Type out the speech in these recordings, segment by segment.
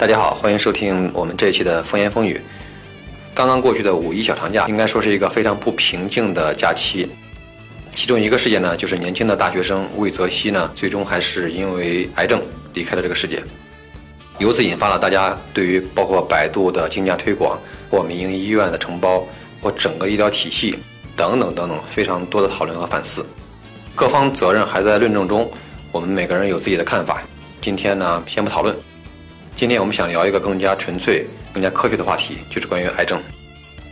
大家好，欢迎收听我们这一期的风言风语。刚刚过去的五一小长假，应该说是一个非常不平静的假期。其中一个事件呢，就是年轻的大学生魏则西呢，最终还是因为癌症离开了这个世界。由此引发了大家对于包括百度的竞价推广，或民营医院的承包，或整个医疗体系等等等等非常多的讨论和反思。各方责任还在论证中，我们每个人有自己的看法。今天呢，先不讨论。今天我们想聊一个更加纯粹、更加科学的话题，就是关于癌症。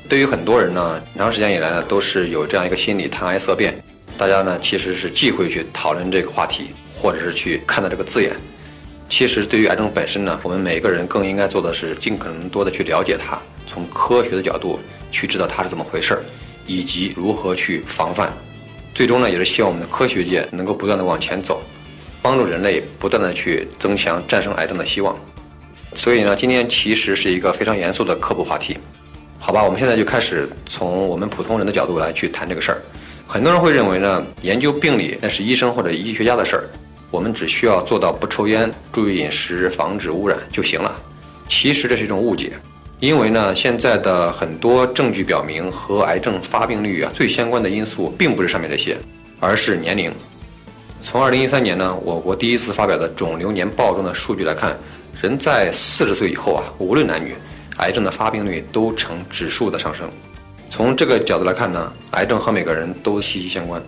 对于很多人呢，长时间以来呢，都是有这样一个心理，谈癌色变。大家呢，其实是忌讳去讨论这个话题，或者是去看到这个字眼。其实对于癌症本身呢，我们每个人更应该做的是尽可能多的去了解它，从科学的角度去知道它是怎么回事儿，以及如何去防范。最终呢，也是希望我们的科学界能够不断的往前走，帮助人类不断的去增强战胜癌症的希望。所以呢，今天其实是一个非常严肃的科普话题，好吧？我们现在就开始从我们普通人的角度来去谈这个事儿。很多人会认为呢，研究病理那是医生或者医学家的事儿，我们只需要做到不抽烟、注意饮食、防止污染就行了。其实这是一种误解，因为呢，现在的很多证据表明，和癌症发病率啊最相关的因素，并不是上面这些，而是年龄。从2013年呢，我国第一次发表的肿瘤年报中的数据来看。人在四十岁以后啊，无论男女，癌症的发病率都呈指数的上升。从这个角度来看呢，癌症和每个人都息息相关。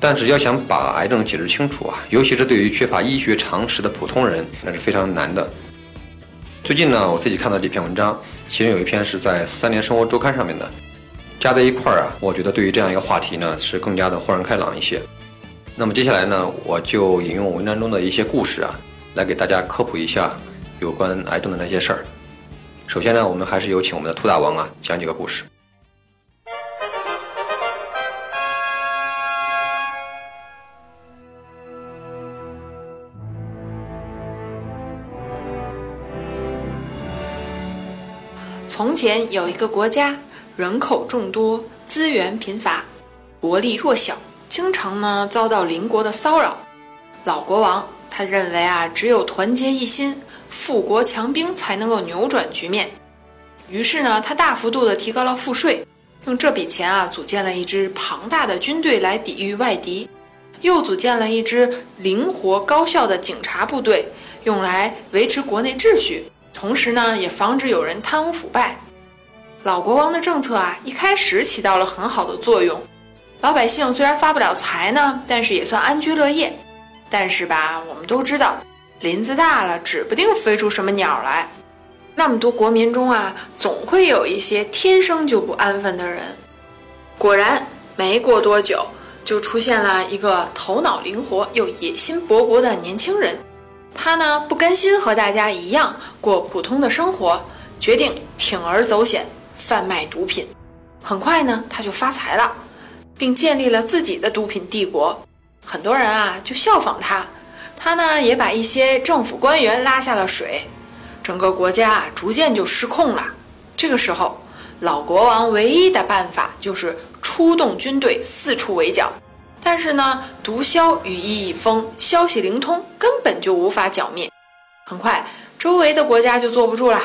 但是要想把癌症解释清楚啊，尤其是对于缺乏医学常识的普通人，那是非常难的。最近呢，我自己看到这篇文章，其中有一篇是在《三联生活周刊》上面的，加在一块儿啊，我觉得对于这样一个话题呢，是更加的豁然开朗一些。那么接下来呢，我就引用文章中的一些故事啊。来给大家科普一下有关癌症的那些事儿。首先呢，我们还是有请我们的兔大王啊讲几个故事。从前有一个国家，人口众多，资源贫乏，国力弱小，经常呢遭到邻国的骚扰。老国王。他认为啊，只有团结一心，富国强兵才能够扭转局面。于是呢，他大幅度的提高了赋税，用这笔钱啊，组建了一支庞大的军队来抵御外敌，又组建了一支灵活高效的警察部队，用来维持国内秩序，同时呢，也防止有人贪污腐败。老国王的政策啊，一开始起到了很好的作用，老百姓虽然发不了财呢，但是也算安居乐业。但是吧，我们都知道，林子大了，指不定飞出什么鸟来。那么多国民中啊，总会有一些天生就不安分的人。果然，没过多久，就出现了一个头脑灵活又野心勃勃的年轻人。他呢，不甘心和大家一样过普通的生活，决定铤而走险，贩卖毒品。很快呢，他就发财了，并建立了自己的毒品帝国。很多人啊就效仿他，他呢也把一些政府官员拉下了水，整个国家啊逐渐就失控了。这个时候，老国王唯一的办法就是出动军队四处围剿。但是呢，毒枭羽翼已丰，消息灵通，根本就无法剿灭。很快，周围的国家就坐不住了。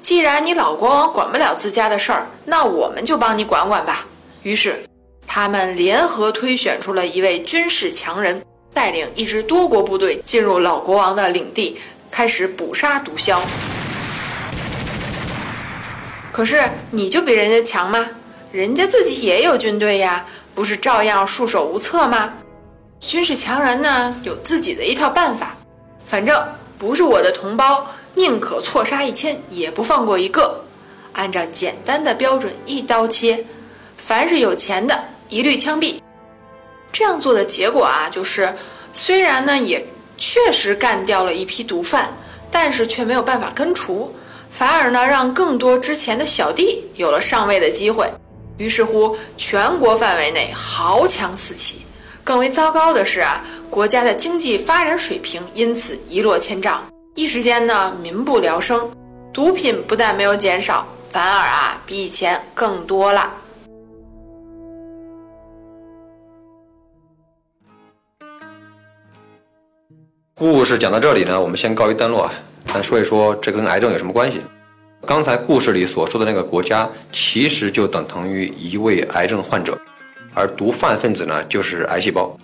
既然你老国王管不了自家的事儿，那我们就帮你管管吧。于是。他们联合推选出了一位军事强人，带领一支多国部队进入老国王的领地，开始捕杀毒枭。可是你就比人家强吗？人家自己也有军队呀，不是照样束手无策吗？军事强人呢，有自己的一套办法，反正不是我的同胞，宁可错杀一千，也不放过一个。按照简单的标准，一刀切，凡是有钱的。一律枪毙，这样做的结果啊，就是虽然呢也确实干掉了一批毒贩，但是却没有办法根除，反而呢让更多之前的小弟有了上位的机会。于是乎，全国范围内豪强四起。更为糟糕的是啊，国家的经济发展水平因此一落千丈，一时间呢民不聊生。毒品不但没有减少，反而啊比以前更多了。故事讲到这里呢，我们先告一段落。啊。咱说一说这跟癌症有什么关系？刚才故事里所说的那个国家，其实就等同于一位癌症患者，而毒贩分子呢，就是癌细胞。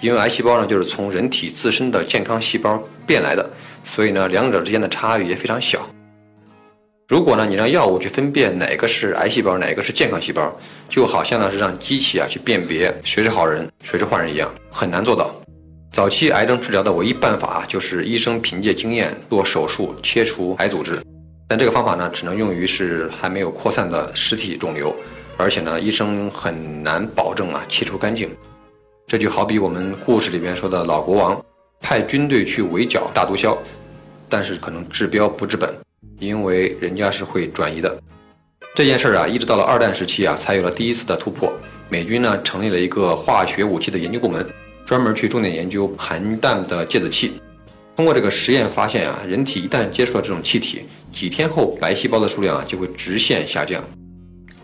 因为癌细胞呢，就是从人体自身的健康细胞变来的，所以呢，两者之间的差异也非常小。如果呢，你让药物去分辨哪个是癌细胞，哪个是健康细胞，就好像呢是让机器啊去辨别谁是好人，谁是坏人一样，很难做到。早期癌症治疗的唯一办法就是医生凭借经验做手术切除癌组织，但这个方法呢，只能用于是还没有扩散的实体肿瘤，而且呢，医生很难保证啊切除干净。这就好比我们故事里边说的老国王派军队去围剿大毒枭，但是可能治标不治本，因为人家是会转移的。这件事儿啊，一直到了二战时期啊，才有了第一次的突破。美军呢成立了一个化学武器的研究部门，专门去重点研究含氮的芥子气。通过这个实验发现啊，人体一旦接触了这种气体，几天后白细胞的数量啊就会直线下降。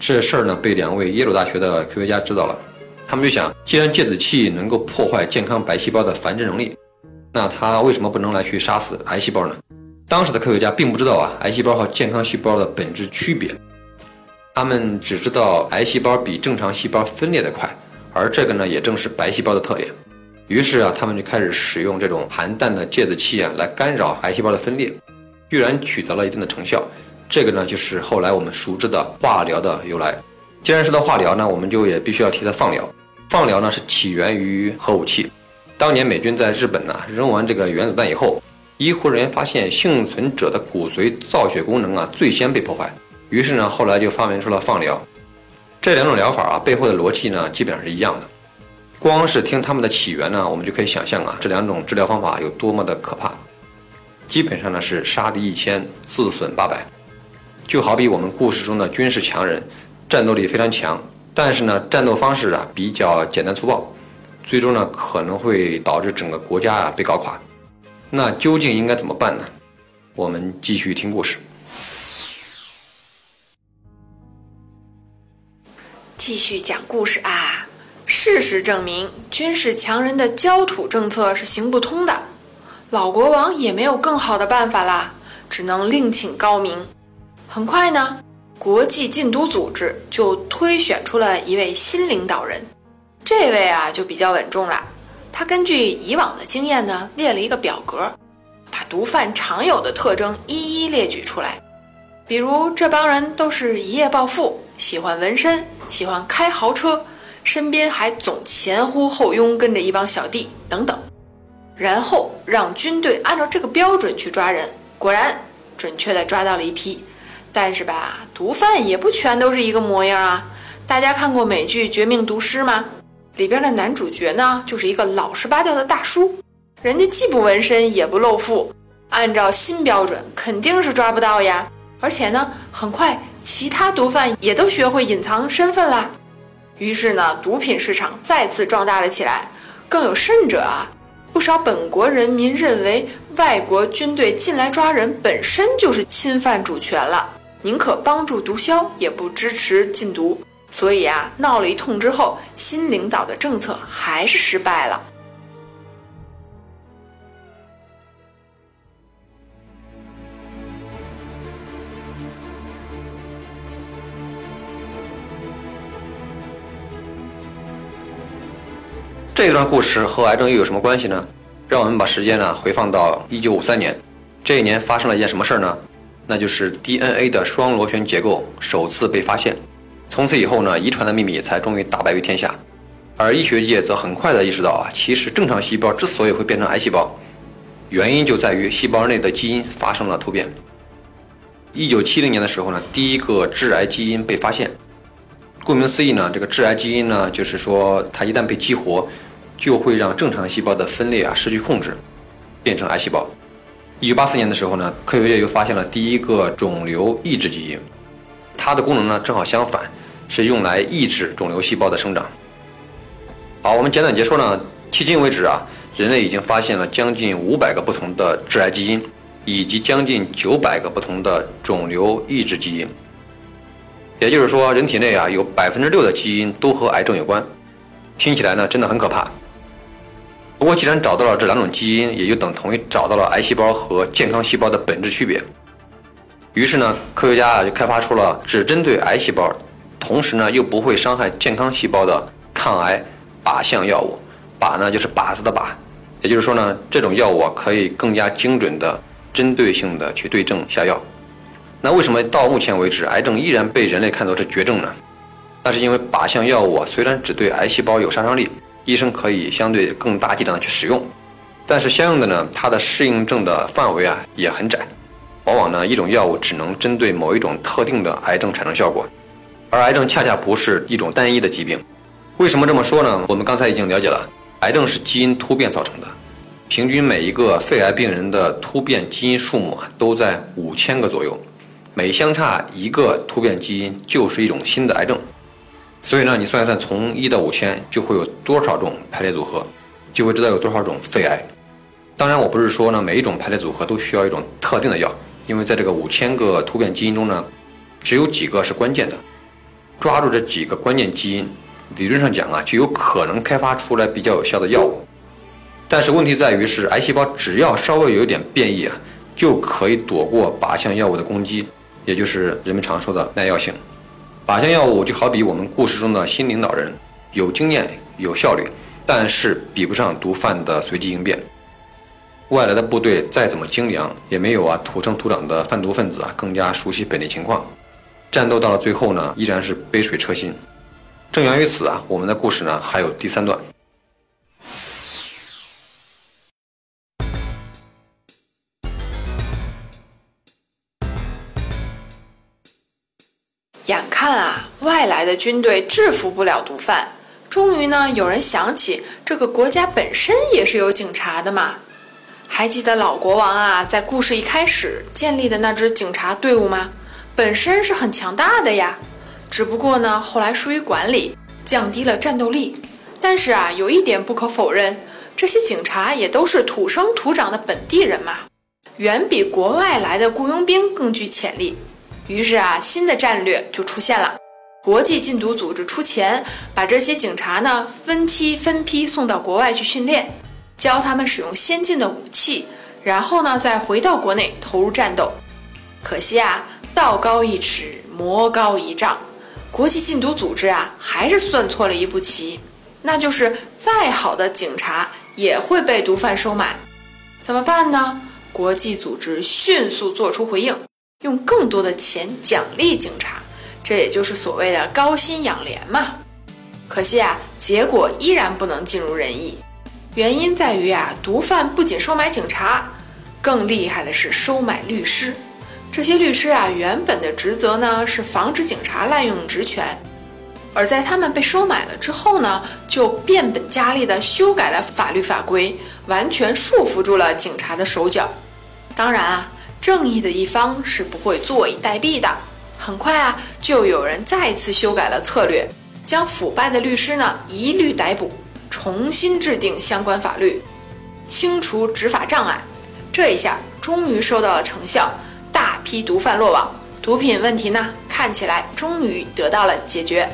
这事儿呢被两位耶鲁大学的科学家知道了。他们就想，既然芥子气能够破坏健康白细胞的繁殖能力，那它为什么不能来去杀死癌细胞呢？当时的科学家并不知道啊，癌细胞和健康细胞的本质区别，他们只知道癌细胞比正常细胞分裂的快，而这个呢，也正是白细胞的特点。于是啊，他们就开始使用这种含氮的芥子气啊，来干扰癌细胞的分裂，居然取得了一定的成效。这个呢，就是后来我们熟知的化疗的由来。既然说到化疗呢，我们就也必须要提到放疗。放疗呢是起源于核武器。当年美军在日本呢扔完这个原子弹以后，医护人员发现幸存者的骨髓造血功能啊最先被破坏，于是呢后来就发明出了放疗。这两种疗法啊背后的逻辑呢基本上是一样的。光是听他们的起源呢，我们就可以想象啊这两种治疗方法有多么的可怕。基本上呢是杀敌一千，自损八百。就好比我们故事中的军事强人。战斗力非常强，但是呢，战斗方式啊比较简单粗暴，最终呢可能会导致整个国家啊被搞垮。那究竟应该怎么办呢？我们继续听故事。继续讲故事啊！事实证明，军事强人的焦土政策是行不通的。老国王也没有更好的办法啦，只能另请高明。很快呢。国际禁毒组织就推选出了一位新领导人，这位啊就比较稳重了。他根据以往的经验呢，列了一个表格，把毒贩常有的特征一一列举出来。比如这帮人都是一夜暴富，喜欢纹身，喜欢开豪车，身边还总前呼后拥跟着一帮小弟等等。然后让军队按照这个标准去抓人，果然准确地抓到了一批。但是吧，毒贩也不全都是一个模样啊！大家看过美剧《绝命毒师》吗？里边的男主角呢，就是一个老实巴交的大叔，人家既不纹身也不露富，按照新标准肯定是抓不到呀。而且呢，很快其他毒贩也都学会隐藏身份啦。于是呢，毒品市场再次壮大了起来。更有甚者啊，不少本国人民认为外国军队进来抓人本身就是侵犯主权了。宁可帮助毒枭，也不支持禁毒。所以啊，闹了一通之后，新领导的政策还是失败了。这段故事和癌症又有什么关系呢？让我们把时间呢回放到一九五三年，这一年发生了一件什么事儿呢？那就是 DNA 的双螺旋结构首次被发现，从此以后呢，遗传的秘密才终于大白于天下。而医学界则很快的意识到啊，其实正常细胞之所以会变成癌细胞，原因就在于细胞内的基因发生了突变。一九七零年的时候呢，第一个致癌基因被发现。顾名思义呢，这个致癌基因呢，就是说它一旦被激活，就会让正常细胞的分裂啊失去控制，变成癌细胞。一九八四年的时候呢，科学界又发现了第一个肿瘤抑制基因，它的功能呢正好相反，是用来抑制肿瘤细胞的生长。好，我们简短结束呢，迄今为止啊，人类已经发现了将近五百个不同的致癌基因，以及将近九百个不同的肿瘤抑制基因。也就是说，人体内啊有百分之六的基因都和癌症有关，听起来呢真的很可怕。不过，既然找到了这两种基因，也就等同于找到了癌细胞和健康细胞的本质区别。于是呢，科学家啊就开发出了只针对癌细胞，同时呢又不会伤害健康细胞的抗癌靶向药物。靶呢就是靶子的靶，也就是说呢，这种药物啊可以更加精准的、针对性的去对症下药。那为什么到目前为止，癌症依然被人类看作是绝症呢？那是因为靶向药物啊虽然只对癌细胞有杀伤力。医生可以相对更大剂量的去使用，但是相应的呢，它的适应症的范围啊也很窄，往往呢一种药物只能针对某一种特定的癌症产生效果，而癌症恰恰不是一种单一的疾病。为什么这么说呢？我们刚才已经了解了，癌症是基因突变造成的，平均每一个肺癌病人的突变基因数目啊都在五千个左右，每相差一个突变基因就是一种新的癌症。所以呢，你算一算，从一到五千就会有多少种排列组合，就会知道有多少种肺癌。当然，我不是说呢每一种排列组合都需要一种特定的药，因为在这个五千个突变基因中呢，只有几个是关键的。抓住这几个关键基因，理论上讲啊，就有可能开发出来比较有效的药物。但是问题在于是，癌细胞只要稍微有一点变异啊，就可以躲过靶向药物的攻击，也就是人们常说的耐药性。靶向药物就好比我们故事中的新领导人，有经验、有效率，但是比不上毒贩的随机应变。外来的部队再怎么精良，也没有啊土生土长的贩毒分子啊更加熟悉本地情况。战斗到了最后呢，依然是杯水车薪。正源于此啊，我们的故事呢还有第三段。眼看啊，外来的军队制服不了毒贩，终于呢，有人想起这个国家本身也是有警察的嘛。还记得老国王啊，在故事一开始建立的那支警察队伍吗？本身是很强大的呀，只不过呢，后来疏于管理，降低了战斗力。但是啊，有一点不可否认，这些警察也都是土生土长的本地人嘛，远比国外来的雇佣兵更具潜力。于是啊，新的战略就出现了。国际禁毒组织出钱，把这些警察呢分期分批送到国外去训练，教他们使用先进的武器，然后呢再回到国内投入战斗。可惜啊，道高一尺，魔高一丈，国际禁毒组织啊还是算错了一步棋，那就是再好的警察也会被毒贩收买。怎么办呢？国际组织迅速做出回应。用更多的钱奖励警察，这也就是所谓的高薪养廉嘛。可惜啊，结果依然不能尽如人意。原因在于啊，毒贩不仅收买警察，更厉害的是收买律师。这些律师啊，原本的职责呢是防止警察滥用职权，而在他们被收买了之后呢，就变本加厉地修改了法律法规，完全束缚住了警察的手脚。当然啊。正义的一方是不会坐以待毙的。很快啊，就有人再次修改了策略，将腐败的律师呢一律逮捕，重新制定相关法律，清除执法障碍。这一下终于收到了成效，大批毒贩落网，毒品问题呢看起来终于得到了解决。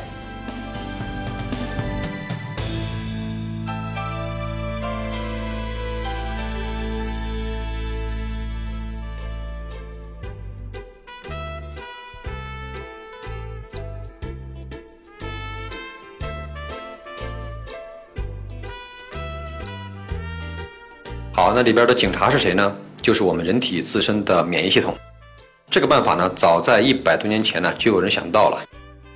好，那里边的警察是谁呢？就是我们人体自身的免疫系统。这个办法呢，早在一百多年前呢，就有人想到了。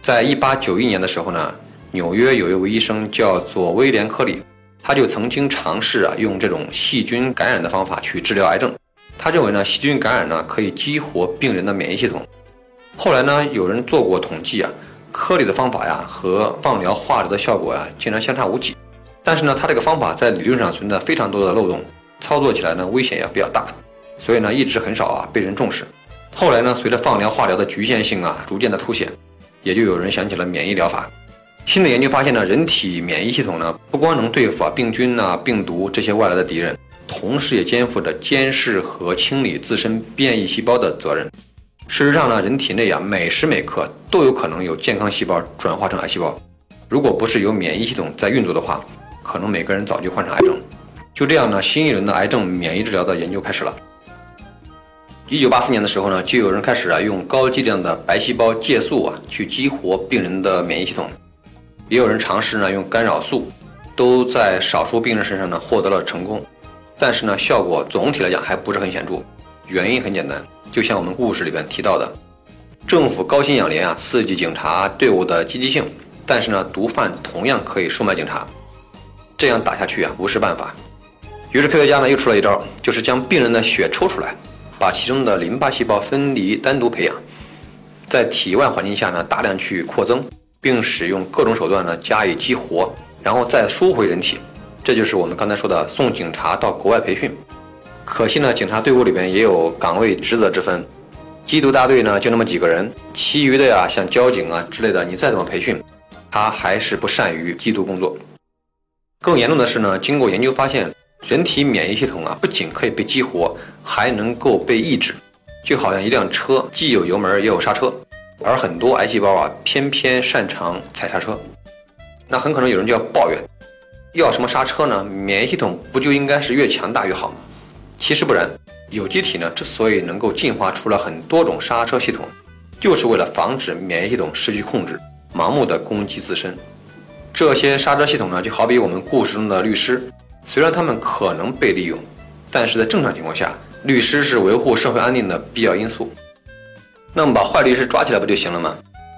在一八九一年的时候呢，纽约有一位医生叫做威廉·科里，他就曾经尝试啊，用这种细菌感染的方法去治疗癌症。他认为呢，细菌感染呢可以激活病人的免疫系统。后来呢，有人做过统计啊，科里的方法呀和放疗、化疗的效果呀，竟然相差无几。但是呢，他这个方法在理论上存在非常多的漏洞。操作起来呢，危险也比较大，所以呢，一直很少啊被人重视。后来呢，随着放疗、化疗的局限性啊逐渐的凸显，也就有人想起了免疫疗法。新的研究发现呢，人体免疫系统呢，不光能对付啊病菌呐、病毒这些外来的敌人，同时也肩负着监视和清理自身变异细胞的责任。事实上呢，人体内啊每时每刻都有可能有健康细胞转化成癌细胞。如果不是有免疫系统在运作的话，可能每个人早就患上癌症。就这样呢，新一轮的癌症免疫治疗的研究开始了。一九八四年的时候呢，就有人开始啊用高剂量的白细胞介素啊去激活病人的免疫系统，也有人尝试呢用干扰素，都在少数病人身上呢获得了成功，但是呢效果总体来讲还不是很显著。原因很简单，就像我们故事里边提到的，政府高薪养廉啊，刺激警察队伍的积极性，但是呢毒贩同样可以收买警察，这样打下去啊不是办法。于是科学家呢又出了一招，就是将病人的血抽出来。把其中的淋巴细胞分离单独培养，在体外环境下呢大量去扩增，并使用各种手段呢加以激活，然后再输回人体。这就是我们刚才说的送警察到国外培训。可惜呢，警察队伍里边也有岗位职责之分，缉毒大队呢就那么几个人，其余的呀像交警啊之类的，你再怎么培训，他还是不善于缉毒工作。更严重的是呢，经过研究发现。人体免疫系统啊，不仅可以被激活，还能够被抑制，就好像一辆车既有油门也有刹车，而很多癌细胞啊，偏偏擅长踩刹车。那很可能有人就要抱怨，要什么刹车呢？免疫系统不就应该是越强大越好吗？其实不然，有机体呢之所以能够进化出了很多种刹车系统，就是为了防止免疫系统失去控制，盲目的攻击自身。这些刹车系统呢，就好比我们故事中的律师。虽然他们可能被利用，但是在正常情况下，律师是维护社会安定的必要因素。那么把坏律师抓起来不就行了吗？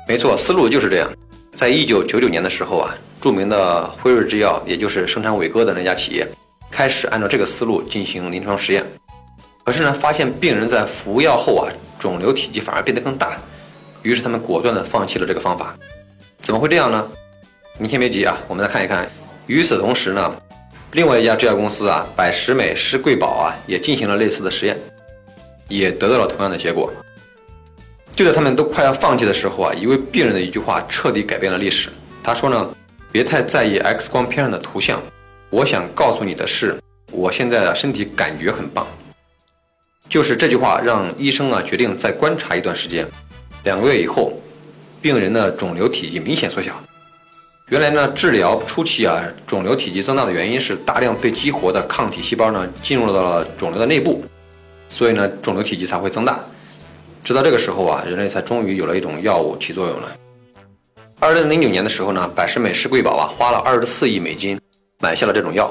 没错，思路就是这样。在一九九九年的时候啊，著名的辉瑞制药，也就是生产伟哥的那家企业，开始按照这个思路进行临床实验。可是呢，发现病人在服药后啊，肿瘤体积反而变得更大，于是他们果断地放弃了这个方法。怎么会这样呢？你先别急啊，我们来看一看。与此同时呢。另外一家制药公司啊，百时美施贵宝啊，也进行了类似的实验，也得到了同样的结果。就在他们都快要放弃的时候啊，一位病人的一句话彻底改变了历史。他说呢：“别太在意 X 光片上的图像，我想告诉你的是，我现在的身体感觉很棒。”就是这句话让医生啊决定再观察一段时间。两个月以后，病人的肿瘤体积明显缩小。原来呢，治疗初期啊，肿瘤体积增大的原因是大量被激活的抗体细胞呢进入到了肿瘤的内部，所以呢，肿瘤体积才会增大。直到这个时候啊，人类才终于有了一种药物起作用了。二零零九年的时候呢，百时美施贵宝啊花了二十四亿美金买下了这种药，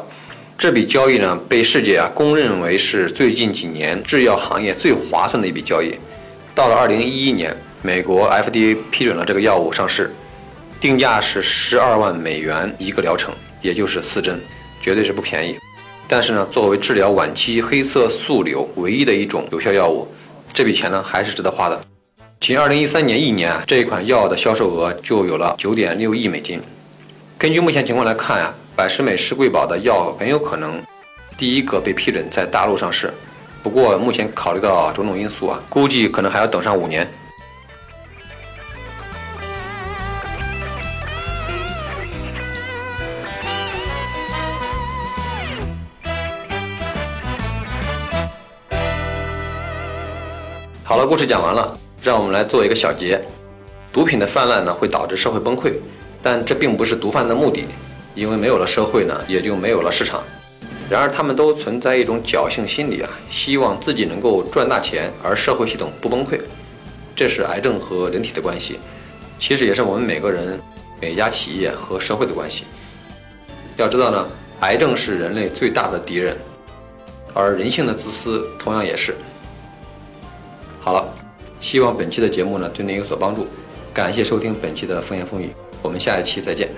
这笔交易呢被世界啊公认为是最近几年制药行业最划算的一笔交易。到了二零一一年，美国 FDA 批准了这个药物上市。定价是十二万美元一个疗程，也就是四针，绝对是不便宜。但是呢，作为治疗晚期黑色素瘤唯一的一种有效药物，这笔钱呢还是值得花的。仅二零一三年一年啊，这一款药的销售额就有了九点六亿美金。根据目前情况来看呀，百时美施贵宝的药很有可能第一个被批准在大陆上市。不过目前考虑到种种因素啊，估计可能还要等上五年。好了，故事讲完了，让我们来做一个小结。毒品的泛滥呢，会导致社会崩溃，但这并不是毒贩的目的，因为没有了社会呢，也就没有了市场。然而，他们都存在一种侥幸心理啊，希望自己能够赚大钱，而社会系统不崩溃。这是癌症和人体的关系，其实也是我们每个人、每家企业和社会的关系。要知道呢，癌症是人类最大的敌人，而人性的自私同样也是。好了，希望本期的节目呢对您有所帮助，感谢收听本期的风言风语，我们下一期再见。